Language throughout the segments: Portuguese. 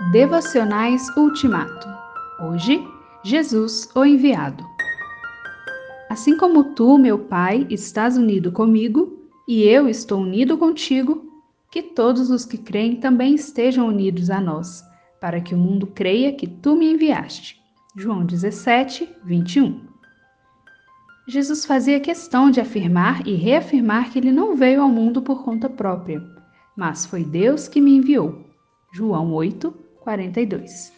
Devocionais Ultimato. Hoje, Jesus, o enviado. Assim como tu, meu Pai, estás unido comigo, e eu estou unido contigo, que todos os que creem também estejam unidos a nós, para que o mundo creia que tu me enviaste. João 17, 21. Jesus fazia questão de afirmar e reafirmar que ele não veio ao mundo por conta própria, mas foi Deus que me enviou. João 8, 42.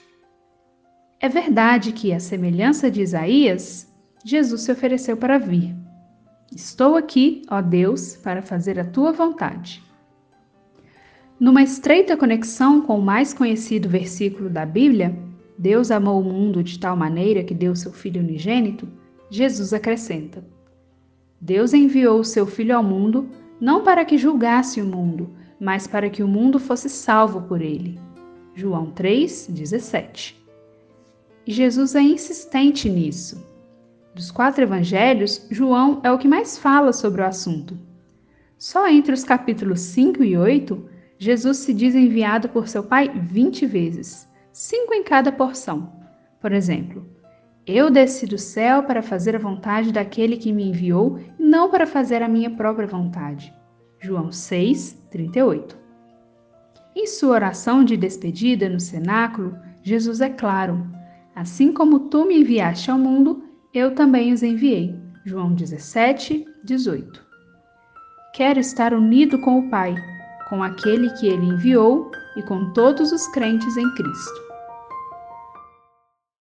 É verdade que, à semelhança de Isaías, Jesus se ofereceu para vir. Estou aqui, ó Deus, para fazer a tua vontade. Numa estreita conexão com o mais conhecido versículo da Bíblia, Deus amou o mundo de tal maneira que deu seu Filho unigênito, Jesus acrescenta: Deus enviou o seu Filho ao mundo não para que julgasse o mundo, mas para que o mundo fosse salvo por ele. João 3:17. E Jesus é insistente nisso. Dos quatro evangelhos, João é o que mais fala sobre o assunto. Só entre os capítulos 5 e 8, Jesus se diz enviado por seu Pai 20 vezes, cinco em cada porção. Por exemplo, eu desci do céu para fazer a vontade daquele que me enviou não para fazer a minha própria vontade. João 6, 38. Em sua oração de despedida no cenáculo, Jesus é claro: Assim como tu me enviaste ao mundo, eu também os enviei. João 17, 18. Quero estar unido com o Pai, com aquele que ele enviou e com todos os crentes em Cristo.